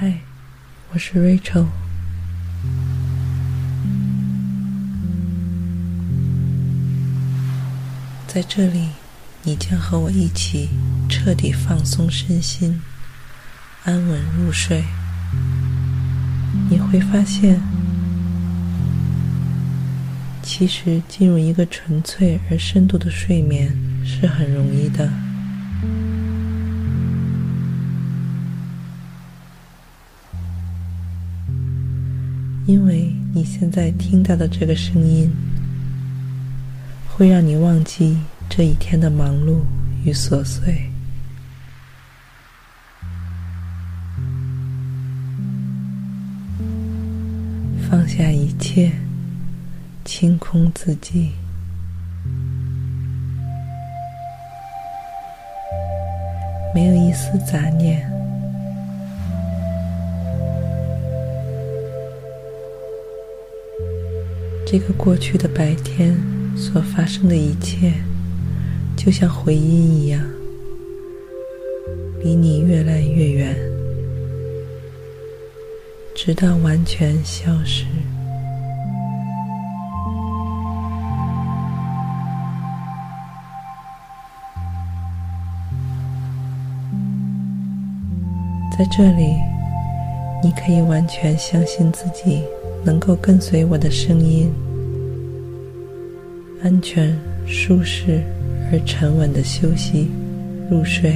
嗨，我是 Rachel。在这里，你将和我一起彻底放松身心，安稳入睡。你会发现，其实进入一个纯粹而深度的睡眠是很容易的。因为你现在听到的这个声音，会让你忘记这一天的忙碌与琐碎，放下一切，清空自己，没有一丝杂念。这个过去的白天所发生的一切，就像回音一样，离你越来越远，直到完全消失。在这里，你可以完全相信自己。能够跟随我的声音，安全、舒适而沉稳的休息、入睡。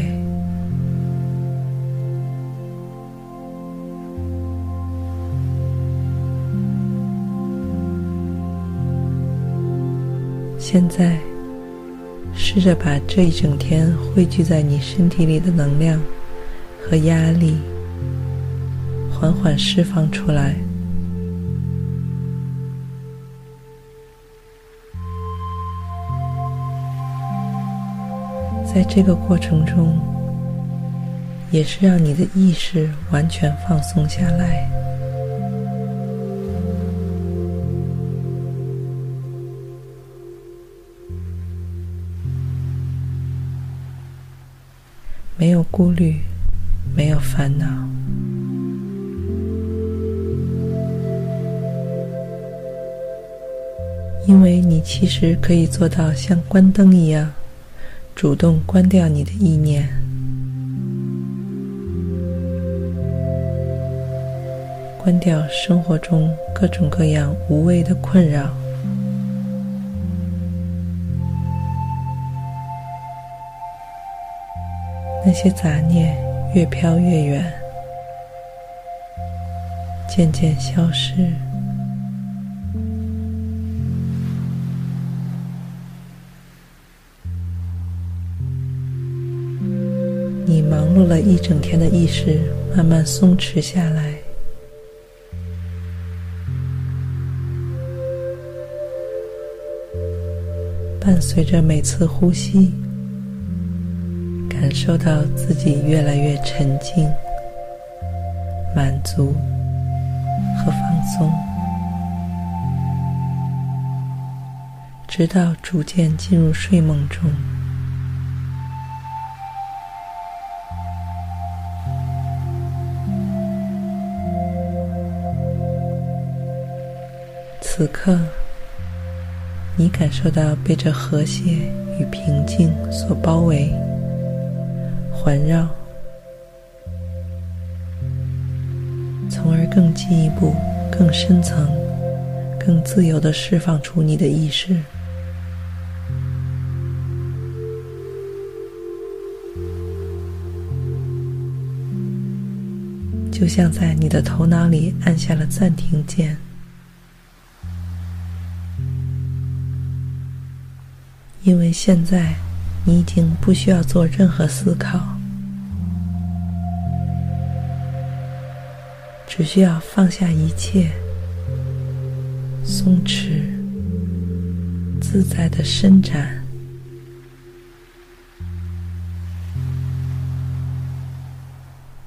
现在，试着把这一整天汇聚在你身体里的能量和压力，缓缓释放出来。在这个过程中，也是让你的意识完全放松下来，没有顾虑，没有烦恼，因为你其实可以做到像关灯一样。主动关掉你的意念，关掉生活中各种各样无谓的困扰。那些杂念越飘越远，渐渐消失。了一整天的意识慢慢松弛下来，伴随着每次呼吸，感受到自己越来越沉静、满足和放松，直到逐渐进入睡梦中。此刻，你感受到被这和谐与平静所包围、环绕，从而更进一步、更深层、更自由的释放出你的意识，就像在你的头脑里按下了暂停键。因为现在你已经不需要做任何思考，只需要放下一切，松弛、自在的伸展，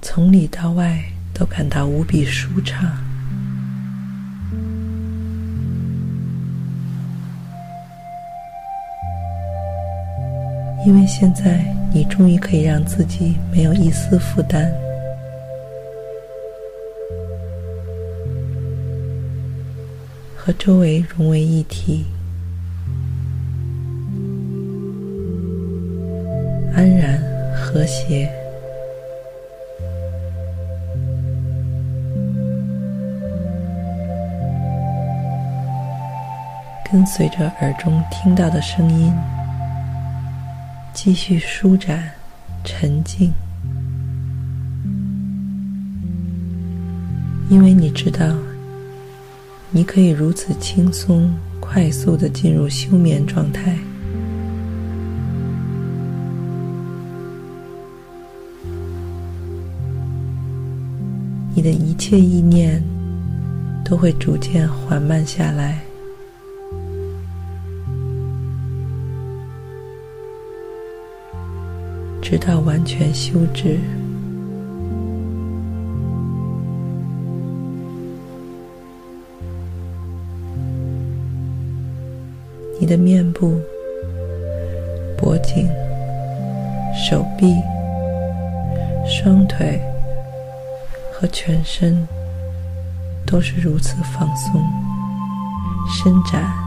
从里到外都感到无比舒畅。因为现在你终于可以让自己没有一丝负担。和周围融为一体安然和谐。跟随着耳中听到的声音继续舒展、沉静，因为你知道。你可以如此轻松、快速地进入休眠状态。你的一切意念都会逐渐缓慢下来，到完全休止。你的面部、脖颈、手臂、双腿和全身都是如此放松、伸展。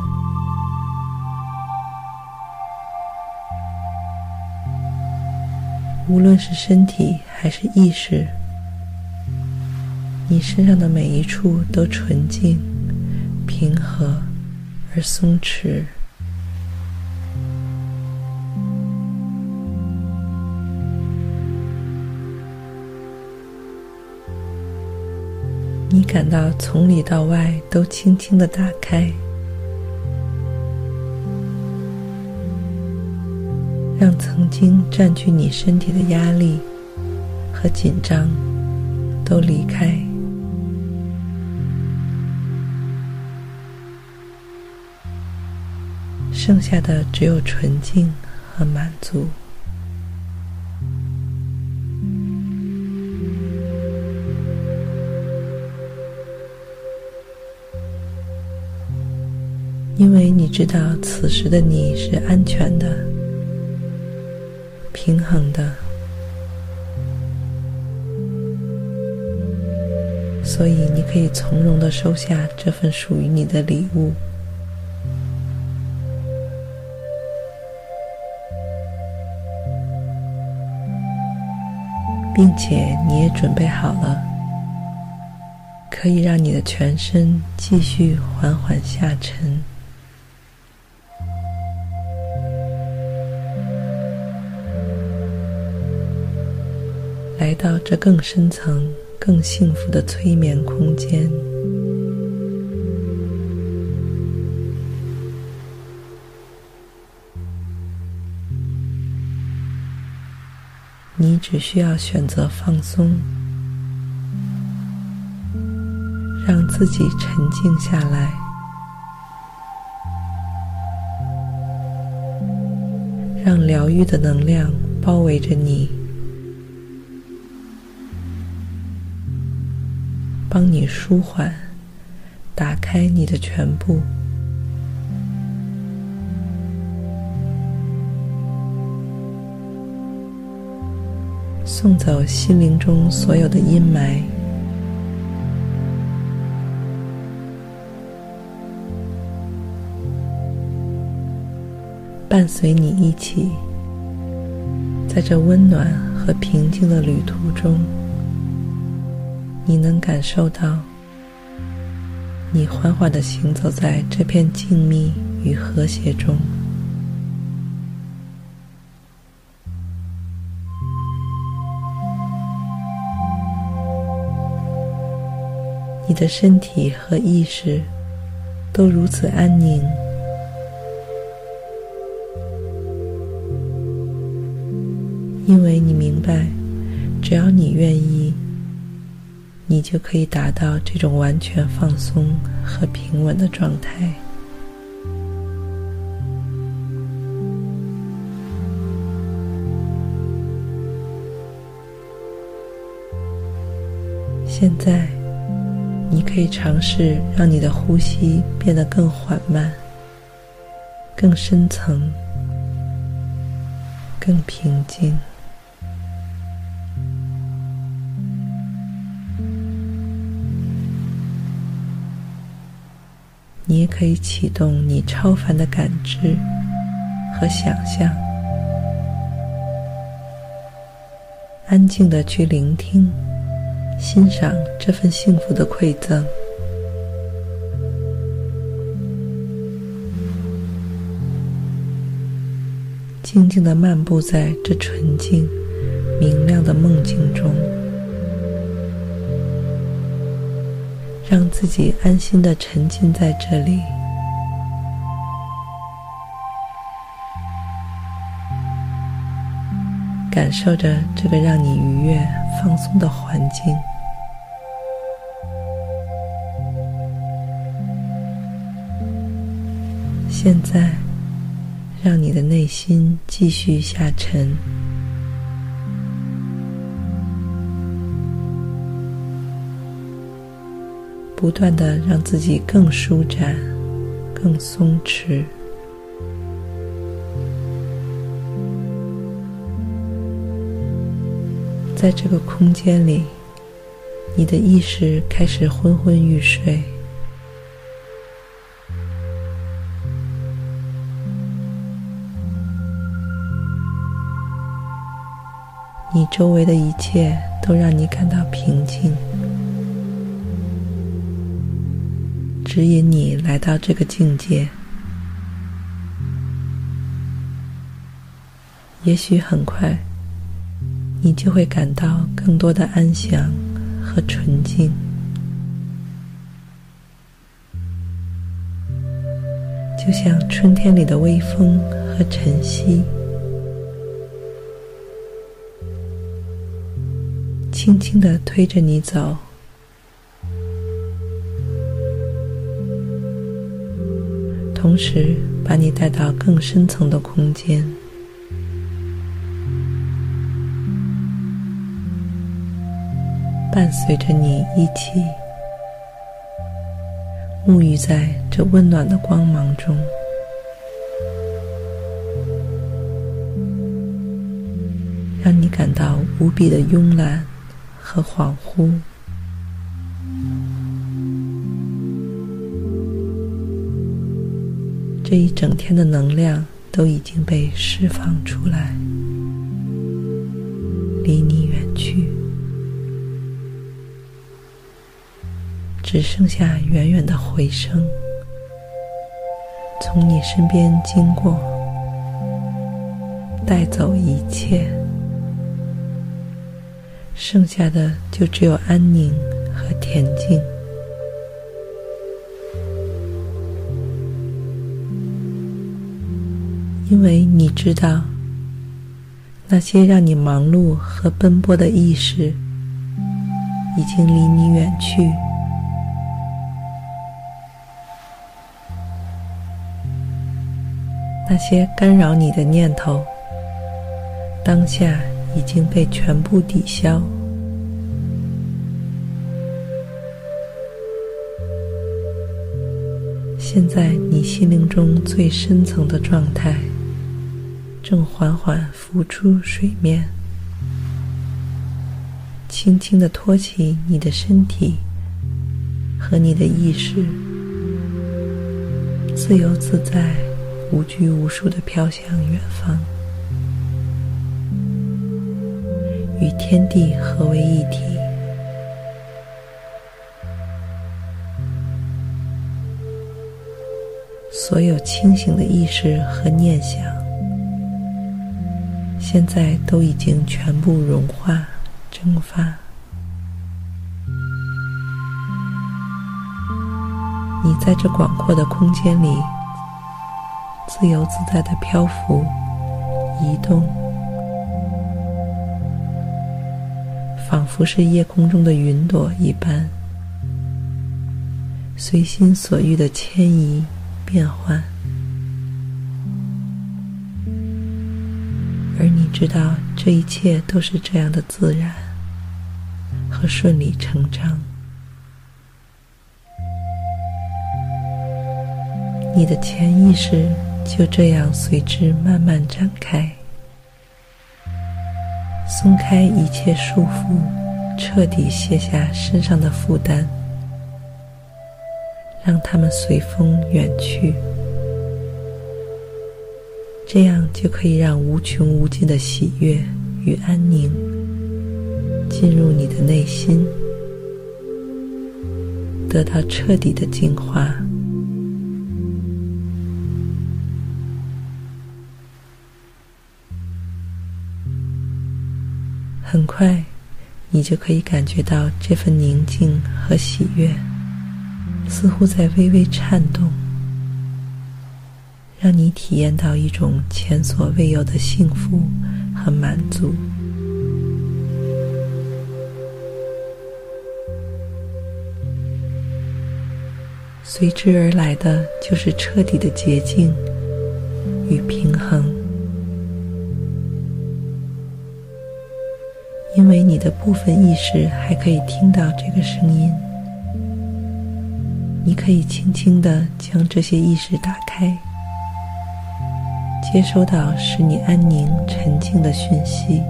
无论是身体还是意识，你身上的每一处都纯净、平和而松弛。你感到从里到外都轻轻的打开，让曾经占据你身体的压力和紧张都离开，剩下的只有纯净和满足。因为你知道此时的你是安全的、平衡的，所以你可以从容的收下这份属于你的礼物，并且你也准备好了，可以让你的全身继续缓缓下沉。到这更深层、更幸福的催眠空间，你只需要选择放松，让自己沉静下来，让疗愈的能量包围着你。帮你舒缓，打开你的全部，送走心灵中所有的阴霾，伴随你一起，在这温暖和平静的旅途中。你能感受到，你缓缓地行走在这片静谧与和谐中。你的身体和意识都如此安宁，因为你明白，只要你愿意。你就可以达到这种完全放松和平稳的状态。现在，你可以尝试让你的呼吸变得更缓慢、更深层、更平静。你也可以启动你超凡的感知和想象，安静的去聆听、欣赏这份幸福的馈赠，静静的漫步在这纯净、明亮的梦境中。让自己安心的沉浸在这里，感受着这个让你愉悦、放松的环境。现在，让你的内心继续下沉。不断的让自己更舒展、更松弛，在这个空间里，你的意识开始昏昏欲睡，你周围的一切都让你感到平静。指引你来到这个境界，也许很快，你就会感到更多的安详和纯净，就像春天里的微风和晨曦，轻轻的推着你走。同时，把你带到更深层的空间，伴随着你一起沐浴在这温暖的光芒中，让你感到无比的慵懒和恍惚。这一整天的能量都已经被释放出来，离你远去，只剩下远远的回声从你身边经过，带走一切，剩下的就只有安宁和恬静。因为你知道，那些让你忙碌和奔波的意识已经离你远去，那些干扰你的念头，当下已经被全部抵消。现在，你心灵中最深层的状态。正缓缓浮出水面，轻轻的托起你的身体和你的意识，自由自在、无拘无束的飘向远方，与天地合为一体。所有清醒的意识和念想。现在都已经全部融化、蒸发。你在这广阔的空间里，自由自在的漂浮、移动，仿佛是夜空中的云朵一般，随心所欲的迁移、变换。知道，这一切都是这样的自然和顺理成章。你的潜意识就这样随之慢慢展开，松开一切束缚，彻底卸下身上的负担，让它们随风远去。这样就可以让无穷无尽的喜悦与安宁进入你的内心，得到彻底的净化。很快，你就可以感觉到这份宁静和喜悦，似乎在微微颤动。让你体验到一种前所未有的幸福和满足，随之而来的就是彻底的洁净与平衡，因为你的部分意识还可以听到这个声音，你可以轻轻的将这些意识打开。接收到使你安宁沉静的讯息，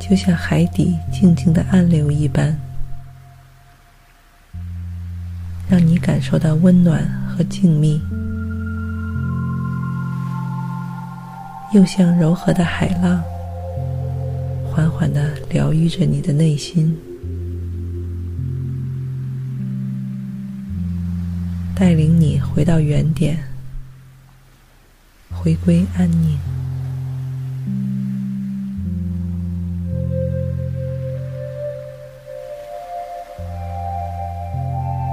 就像海底静静的暗流一般，让你感受到温暖和静谧；又像柔和的海浪，缓缓的疗愈着你的内心，带领你回到原点。回归安宁。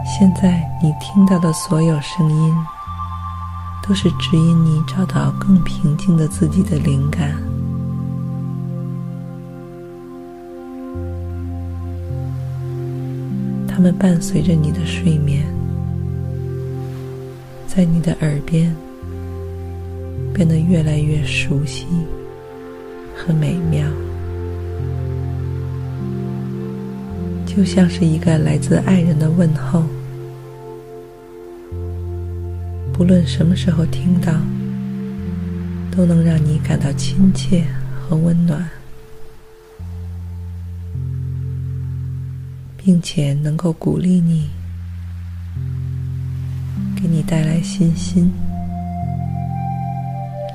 现在你听到的所有声音，都是指引你找到更平静的自己的灵感。它们伴随着你的睡眠，在你的耳边。变得越来越熟悉和美妙，就像是一个来自爱人的问候。不论什么时候听到，都能让你感到亲切和温暖，并且能够鼓励你，给你带来信心。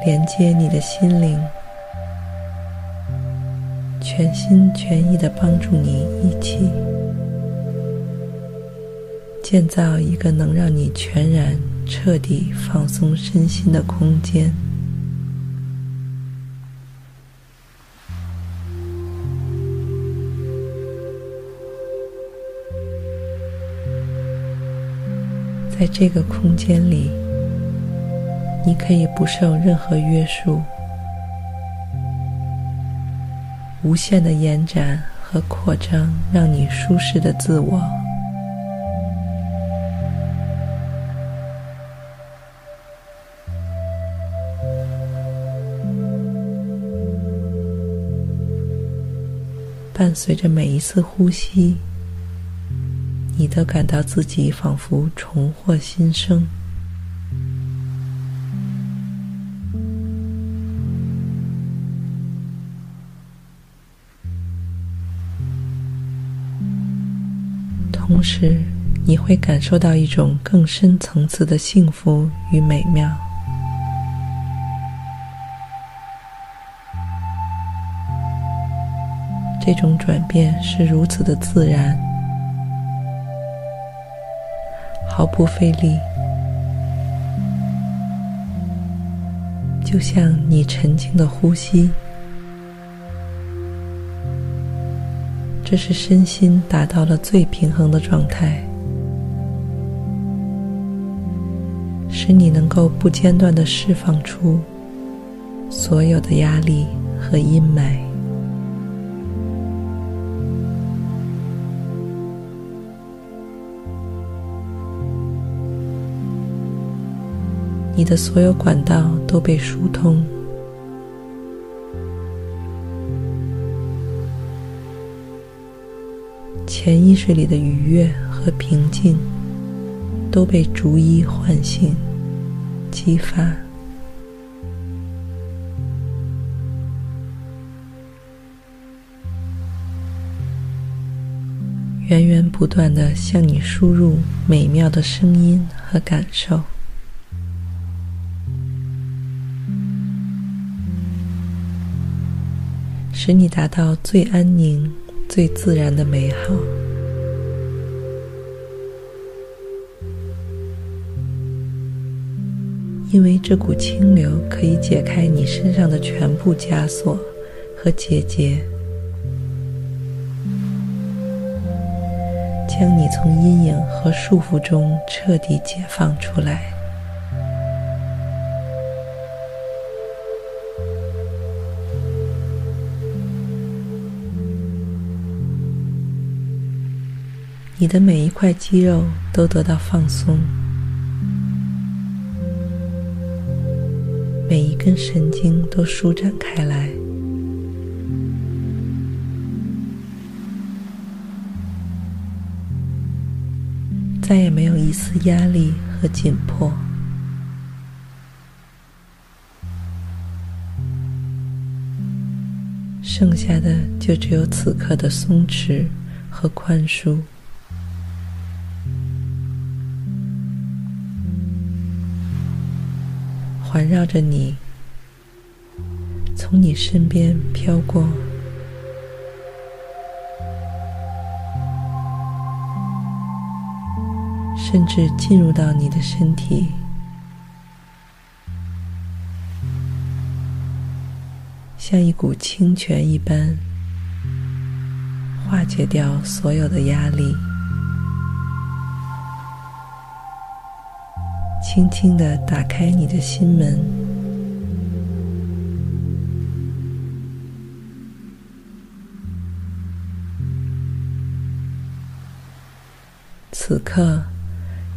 连接你的心灵，全心全意的帮助你一起建造一个能让你全然彻底放松身心的空间。在这个空间里。你可以不受任何约束，无限的延展和扩张，让你舒适的自我。伴随着每一次呼吸，你都感到自己仿佛重获新生。同时，你会感受到一种更深层次的幸福与美妙。这种转变是如此的自然，毫不费力，就像你沉静的呼吸。这是身心达到了最平衡的状态，使你能够不间断地释放出所有的压力和阴霾。你的所有管道都被疏通。潜意识里的愉悦和平静都被逐一唤醒、激发。源源不断的向你输入美妙的声音和感受，使你达到最安宁、最自然的美好。因为这股清流可以解开你身上的全部枷锁和结节，将你从阴影和束缚中彻底解放出来。你的每一块肌肉都得到放松。每一根神经都舒展开来，再也没有一丝压力和紧迫，剩下的就只有此刻的松弛和宽恕。环绕着你，从你身边飘过，甚至进入到你的身体，像一股清泉一般，化解掉所有的压力。轻轻地打开你的心门，此刻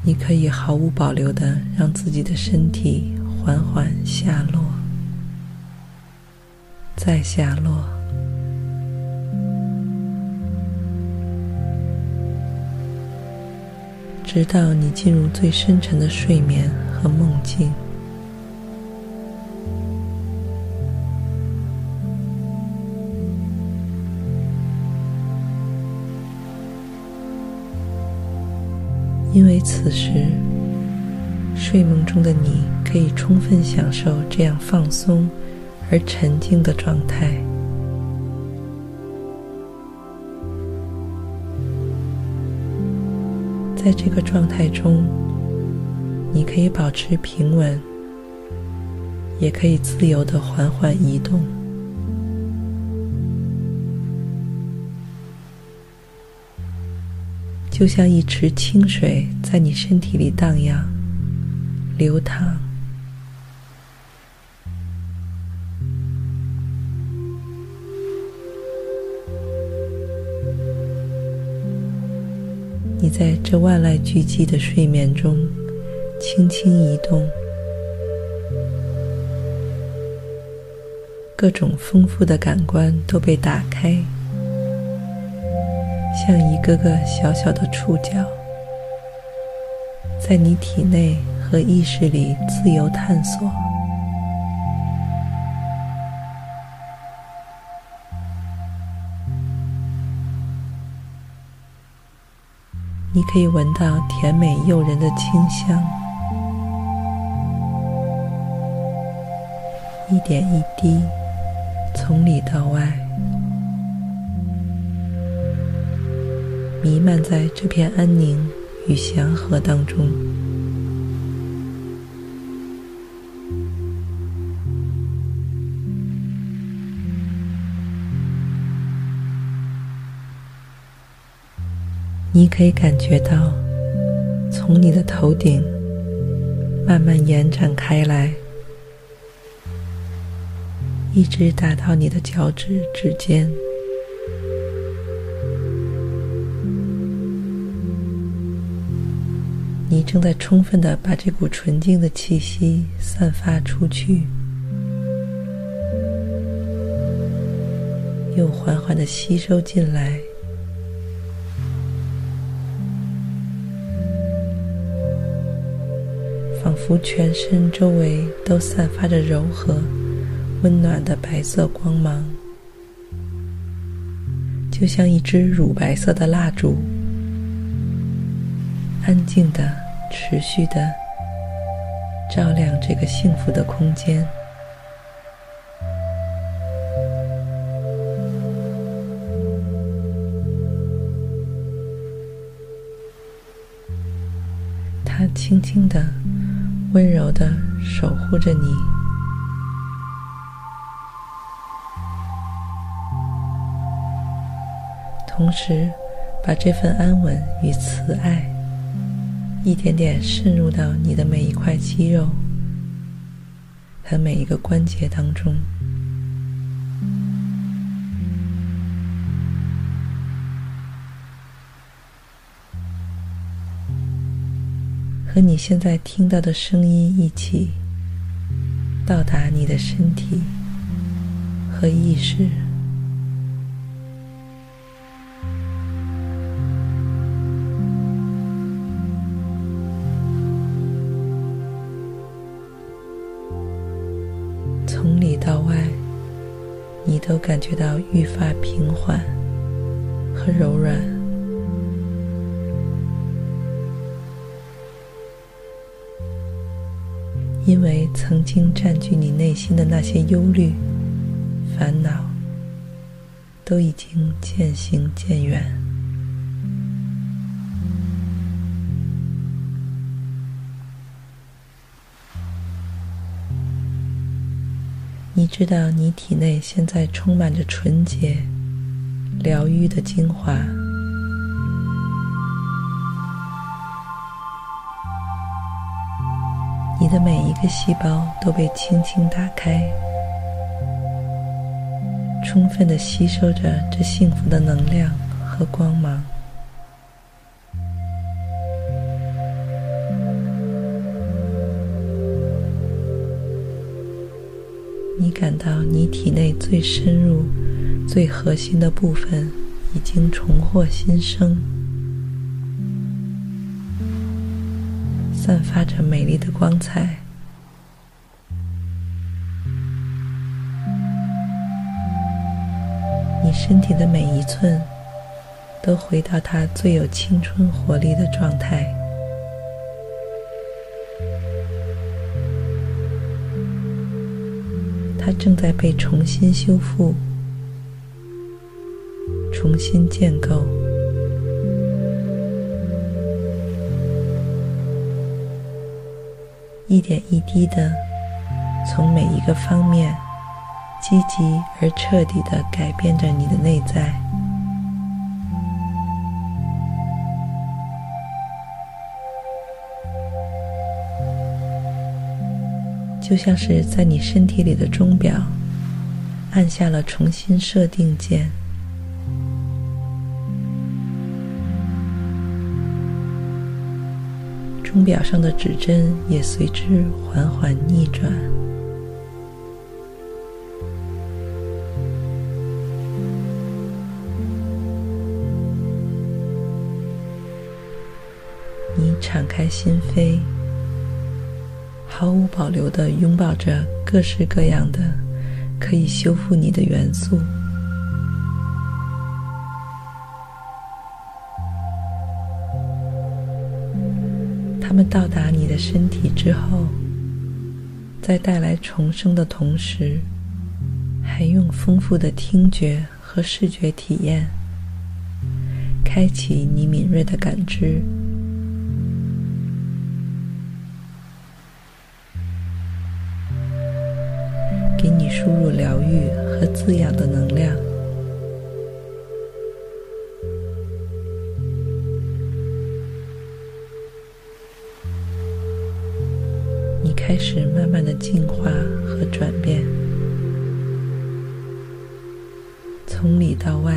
你可以毫无保留的让自己的身体缓缓下落，再下落。直到你进入最深沉的睡眠和梦境，因为此时睡梦中的你可以充分享受这样放松而沉静的状态。在这个状态中，你可以保持平稳，也可以自由的缓缓移动，就像一池清水在你身体里荡漾、流淌。在这万籁俱寂的睡眠中，轻轻移动，各种丰富的感官都被打开，像一个个小小的触角，在你体内和意识里自由探索。你可以闻到甜美诱人的清香，一点一滴，从里到外，弥漫在这片安宁与祥和当中。你可以感觉到，从你的头顶慢慢延展开来，一直达到你的脚趾指尖。你正在充分地把这股纯净的气息散发出去，又缓缓地吸收进来。仿佛全身周围都散发着柔和、温暖的白色光芒，就像一支乳白色的蜡烛安静的、持续的照亮这个幸福的空间。它轻轻的、温柔的守护着你。同时，把这份安稳与慈爱一点点渗入到你的每一块肌肉和每一个关节当中，和你现在听到的声音一起到达你的身体和意识。从里到外，你都感觉到愈发平缓和柔软，因为曾经占据你内心的那些忧虑、烦恼，都已经渐行渐远。你知道，你体内现在充满着纯洁、疗愈的精华。你的每一个细胞都被轻轻打开，充分的吸收着这幸福的能量和光芒。你感到你体内最深入、最核心的部分已经重获新生，散发着美丽的光彩。身体的每一寸都回到它最有青春活力的状态。它正在被重新修复、重新建构，一点一滴的从每一个方面积极而彻底的改变着你的内在。就像是在你身体里的钟表按下了重新设定键，钟表上的指针也随之缓缓逆转。开心扉。毫无保留地拥抱着各式各样的可以修复你的元素，他们到达你的身体之后，在带来重生的同时，还用丰富的听觉和视觉体验，开启你敏锐的感知。滋养的能量，你开始慢慢的进化和转变，从里到外，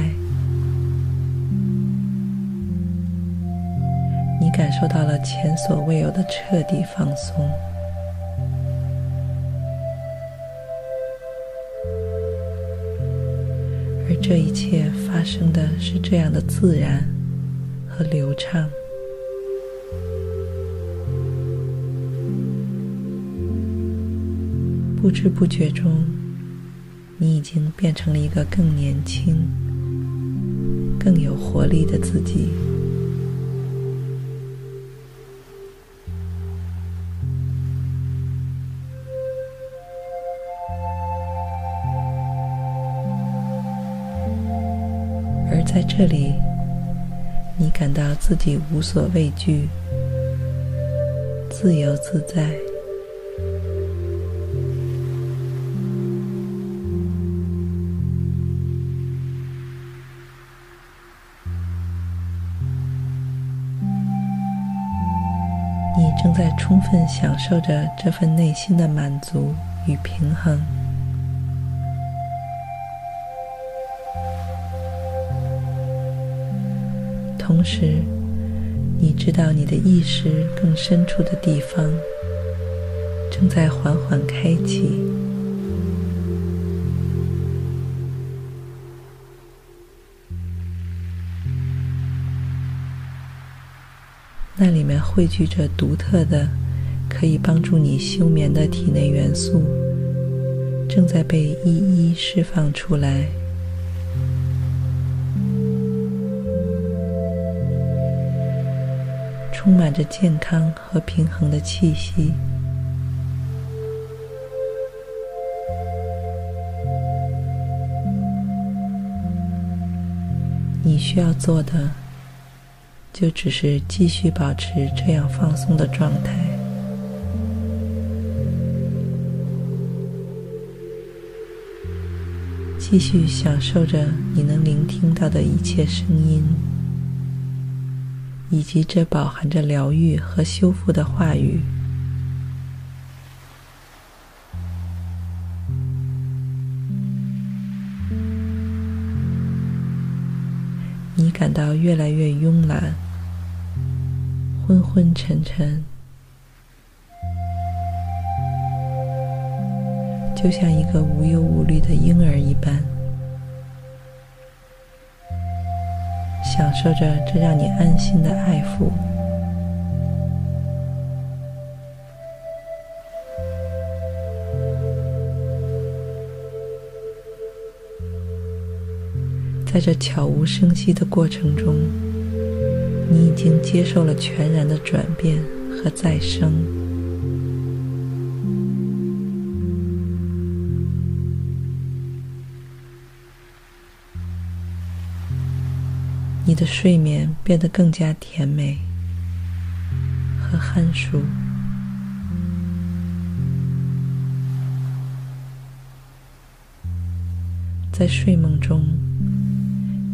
你感受到了前所未有的彻底放松。切发生的是这样的自然和流畅，不知不觉中，你已经变成了一个更年轻、更有活力的自己。这里，你感到自己无所畏惧，自由自在。你正在充分享受着这份内心的满足与平衡。同时，你知道你的意识更深处的地方正在缓缓开启，那里面汇聚着独特的、可以帮助你休眠的体内元素，正在被一一释放出来。充满着健康和平衡的气息。你需要做的，就只是继续保持这样放松的状态，继续享受着你能聆听到的一切声音。以及这饱含着疗愈和修复的话语，你感到越来越慵懒、昏昏沉沉，就像一个无忧无虑的婴儿一般。受着这让你安心的爱抚，在这悄无声息的过程中，你已经接受了全然的转变和再生。的睡眠变得更加甜美和酣熟，在睡梦中，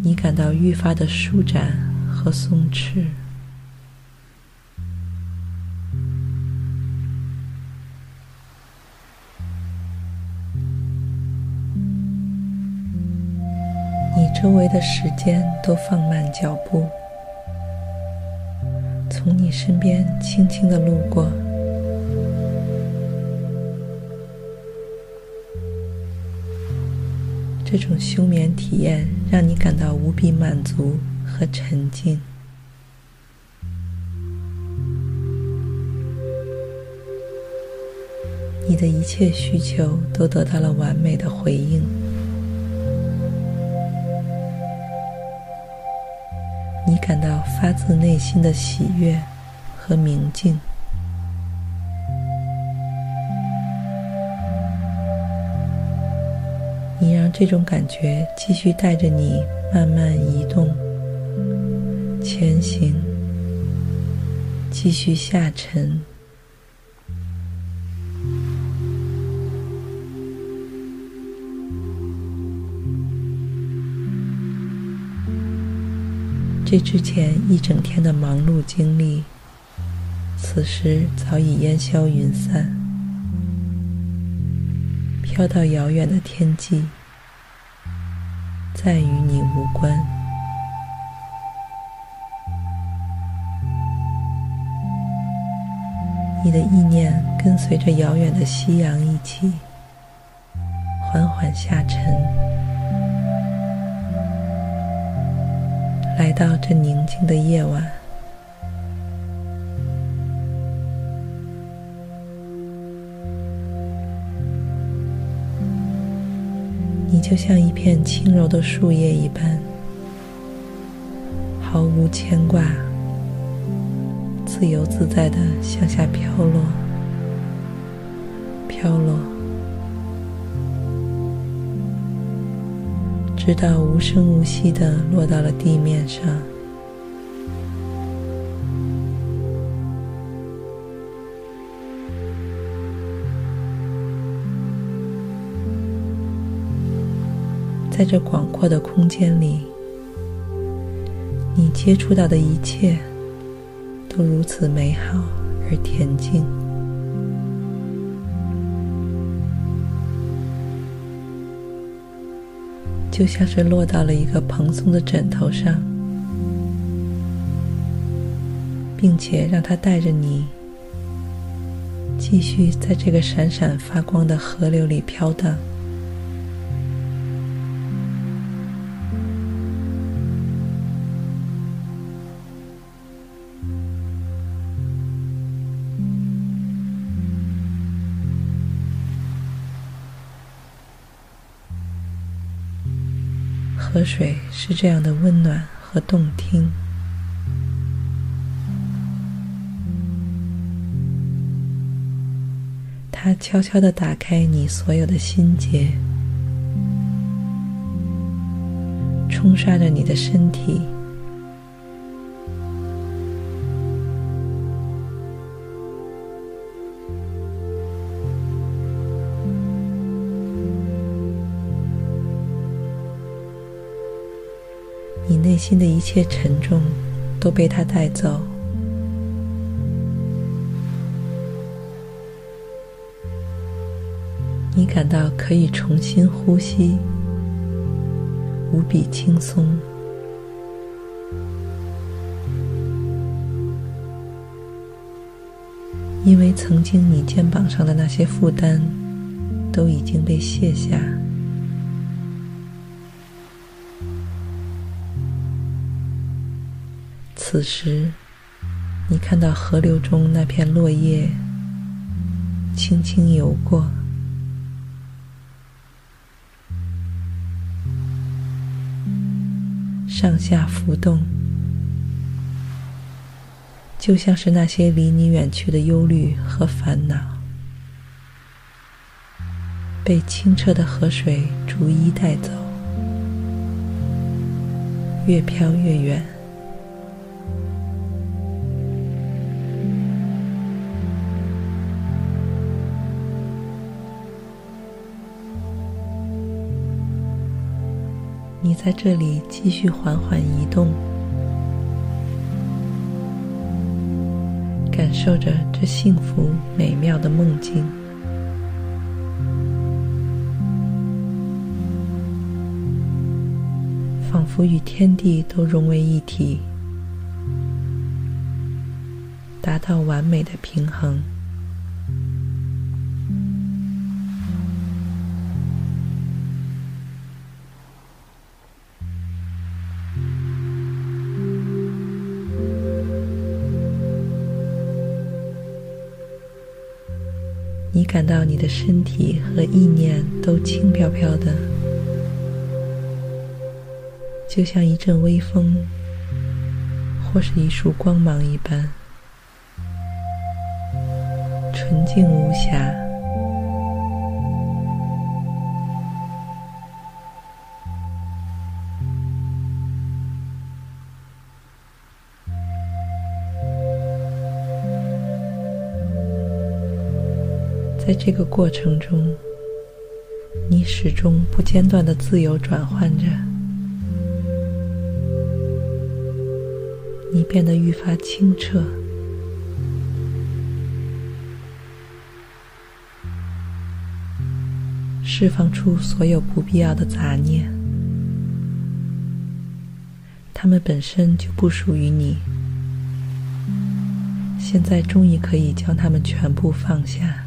你感到愈发的舒展和松弛，周围的时间都放慢脚步，从你身边轻轻的路过。这种休眠体验让你感到无比满足和沉静，你的一切需求都得到了完美的回应。感到发自内心的喜悦和宁静，你让这种感觉继续带着你慢慢移动、前行，继续下沉。这之前一整天的忙碌经历，此时早已烟消云散，飘到遥远的天际，再与你无关。你的意念跟随着遥远的夕阳一起，缓缓下沉。来到这宁静的夜晚，你就像一片轻柔的树叶一般，毫无牵挂，自由自在的向下飘落，飘落，直到无声无息地落到了地面上。在这广阔的空间里，你接触到的一切都如此美好而恬静。就像是落到了一个蓬松的枕头上，并且让它带着你继续在这个闪闪发光的河流里飘荡。河水是这样的温暖和动听，它悄悄地打开你所有的心结，冲刷着你的身体。心的一切沉重都被它带走，你感到可以重新呼吸，无比轻松，因为曾经你肩膀上的那些负担都已经被卸下。此时，你看到河流中那片落叶轻轻游过，上下浮动，就像是那些离你远去的忧虑和烦恼，被清澈的河水逐一带走，越飘越远。你在这里继续缓缓移动，感受着这幸福美妙的梦境，仿佛与天地都融为一体，达到完美的平衡。感到你的身体和意念都轻飘飘的，就像一阵微风，或是一束光芒一般，纯净无瑕。在这个过程中，你始终不间断的自由转换着，你变得愈发清澈，释放出所有不必要的杂念，它们本身就不属于你，现在终于可以将它们全部放下。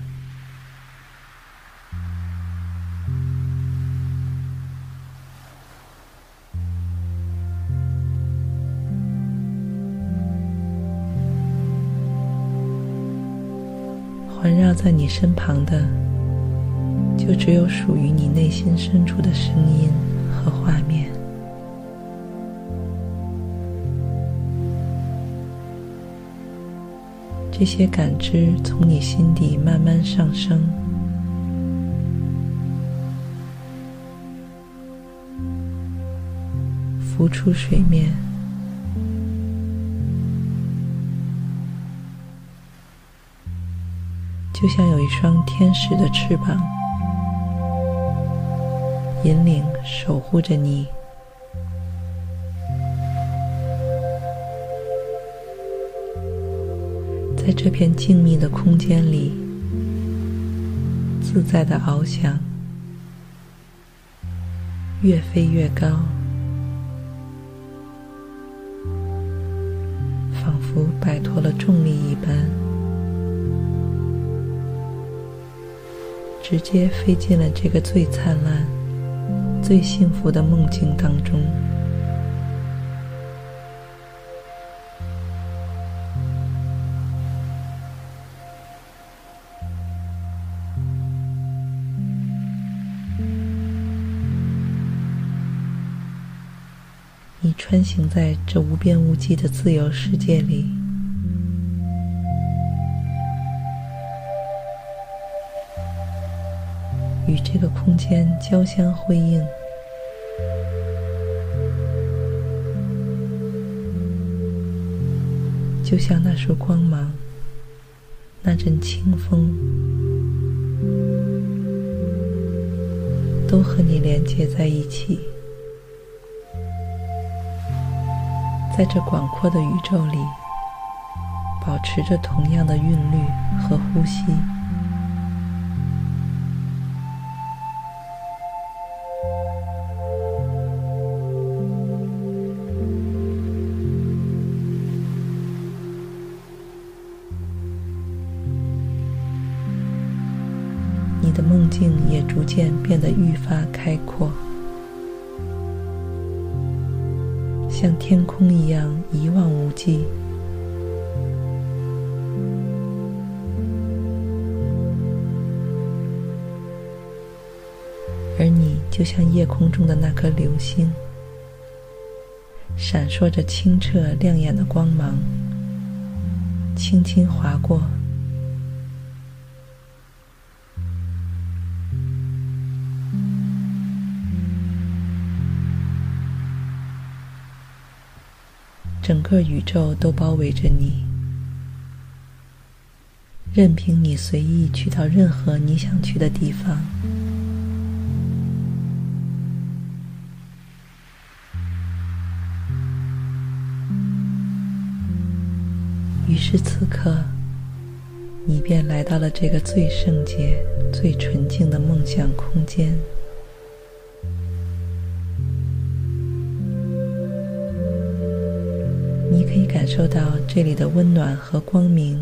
在你身旁的，就只有属于你内心深处的声音和画面。这些感知从你心底慢慢上升，浮出水面，就像有一双天使的翅膀，引领、守护着你。在这片静谧的空间里，自在的翱翔，越飞越高，直接飞进了这个最灿烂、最幸福的梦境当中。你穿行在这无边无际的自由世界里，与这个空间交相辉映，就像那束光芒，那阵清风，都和你连接在一起。在这广阔的宇宙里，保持着同样的韵律和呼吸。变得愈发开阔。像天空一样一望无际，而你就像夜空中的那颗流星，闪烁着清澈亮眼的光芒，轻轻划过。个宇宙都包围着你，任凭你随意去到任何你想去的地方。于是此刻，你便来到了这个最圣洁、最纯净的梦想空间。可以感受到这里的温暖和光明，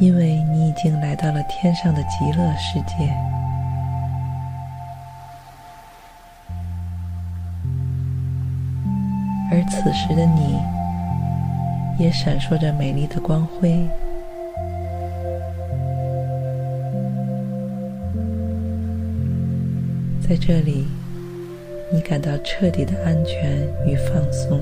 因为你已经来到了天上的极乐世界，而此时的你也闪烁着美丽的光辉。在这里，你感到彻底的安全与放松。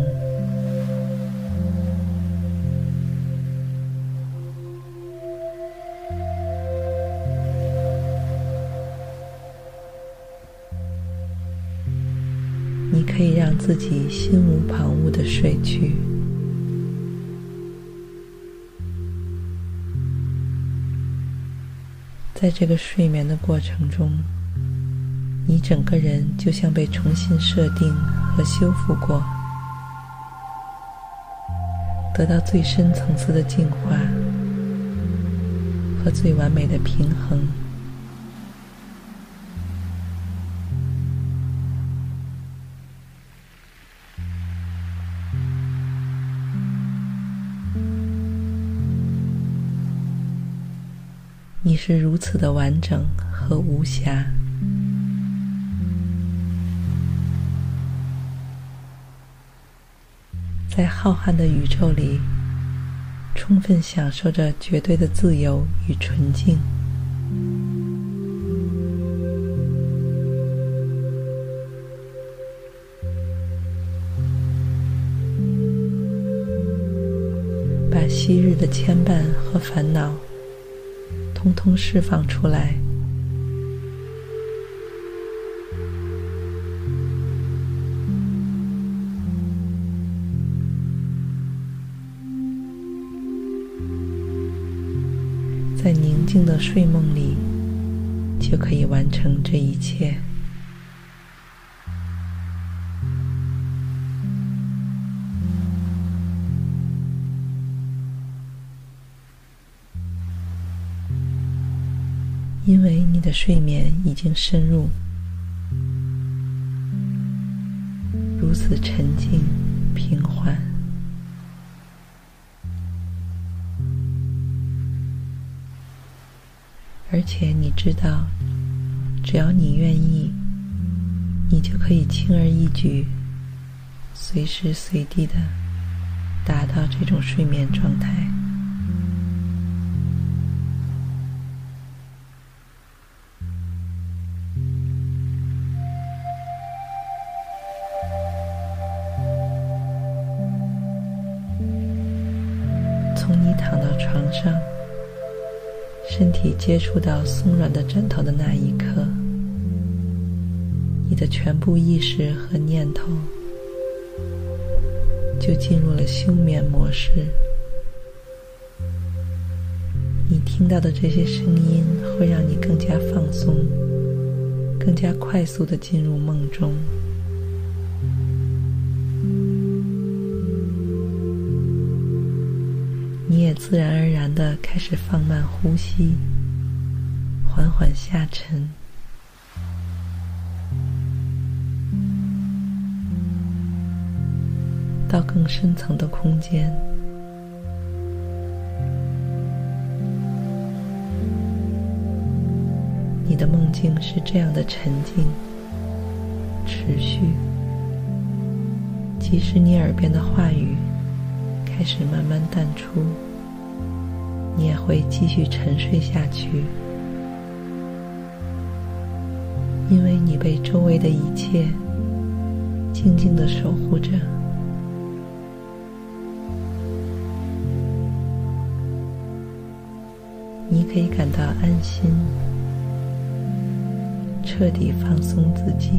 你可以让自己心无旁骛的睡去。在这个睡眠的过程中，你整个人就像被重新设定和修复过，得到最深层次的净化和最完美的平衡。你是如此的完整和无瑕。在浩瀚的宇宙里，充分享受着绝对的自由与纯净。把昔日的牵绊和烦恼，通通释放出来，静的睡梦里，就可以完成这一切。因为你的睡眠已经深入，如此沉静平缓，而且你知道，只要你愿意，你就可以轻而易举、随时随地的达到这种睡眠状态。触到松软的枕头的那一刻，你的全部意识和念头就进入了休眠模式。你听到的这些声音会让你更加放松，更加快速地进入梦中。你也自然而然的开始放慢呼吸，缓缓下沉，到更深层的空间。你的梦境是这样的沉静、持续，即使你耳边的话语开始慢慢淡出，你也会继续沉睡下去，因为你被周围的一切静静的守护着。你可以感到安心，彻底放松自己。